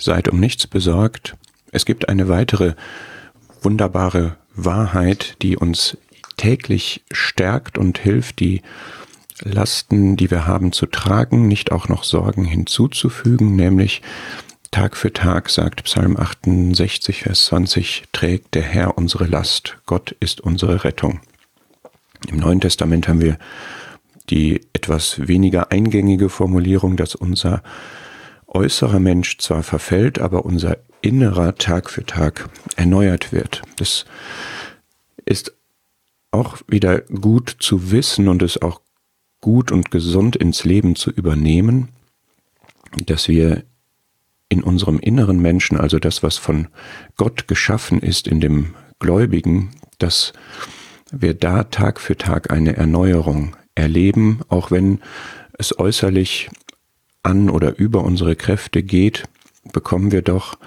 Seid um nichts besorgt. Es gibt eine weitere wunderbare Wahrheit, die uns täglich stärkt und hilft, die Lasten, die wir haben, zu tragen, nicht auch noch Sorgen hinzuzufügen, nämlich Tag für Tag, sagt Psalm 68, Vers 20, trägt der Herr unsere Last, Gott ist unsere Rettung. Im Neuen Testament haben wir die etwas weniger eingängige Formulierung, dass unser äußerer Mensch zwar verfällt, aber unser innerer Tag für Tag erneuert wird. Das ist auch wieder gut zu wissen und es auch gut und gesund ins Leben zu übernehmen, dass wir in unserem inneren Menschen, also das, was von Gott geschaffen ist in dem Gläubigen, dass wir da Tag für Tag eine Erneuerung erleben, auch wenn es äußerlich an oder über unsere Kräfte geht, bekommen wir doch,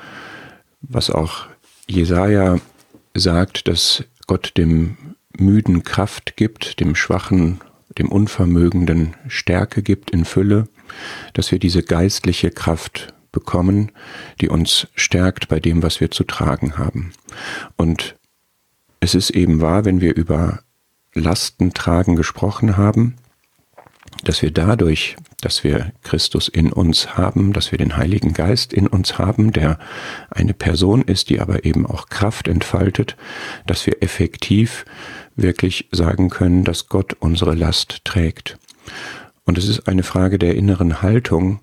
was auch Jesaja sagt, dass Gott dem Müden Kraft gibt, dem Schwachen, dem Unvermögenden Stärke gibt in Fülle, dass wir diese geistliche Kraft bekommen, die uns stärkt bei dem, was wir zu tragen haben. Und es ist eben wahr, wenn wir über Lastentragen gesprochen haben, dass wir dadurch, dass wir Christus in uns haben, dass wir den Heiligen Geist in uns haben, der eine Person ist, die aber eben auch Kraft entfaltet, dass wir effektiv wirklich sagen können, dass Gott unsere Last trägt. Und es ist eine Frage der inneren Haltung,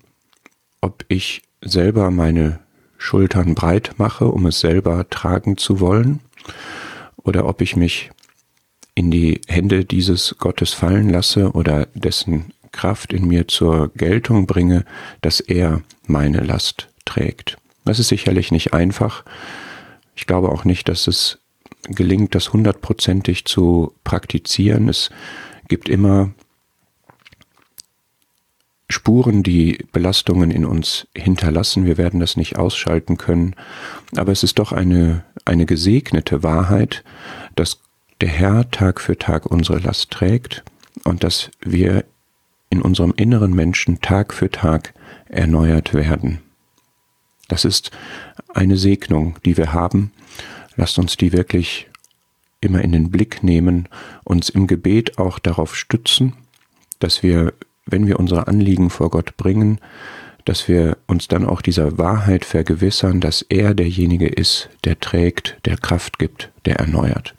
ob ich selber meine Schultern breit mache, um es selber tragen zu wollen, oder ob ich mich in die Hände dieses Gottes fallen lasse oder dessen Kraft in mir zur Geltung bringe, dass er meine Last trägt. Das ist sicherlich nicht einfach. Ich glaube auch nicht, dass es gelingt, das hundertprozentig zu praktizieren. Es gibt immer Spuren, die Belastungen in uns hinterlassen. Wir werden das nicht ausschalten können. Aber es ist doch eine, eine gesegnete Wahrheit, dass der Herr Tag für Tag unsere Last trägt und dass wir in unserem inneren Menschen Tag für Tag erneuert werden. Das ist eine Segnung, die wir haben. Lasst uns die wirklich immer in den Blick nehmen, uns im Gebet auch darauf stützen, dass wir wenn wir unsere Anliegen vor Gott bringen, dass wir uns dann auch dieser Wahrheit vergewissern, dass er derjenige ist, der trägt, der Kraft gibt, der erneuert.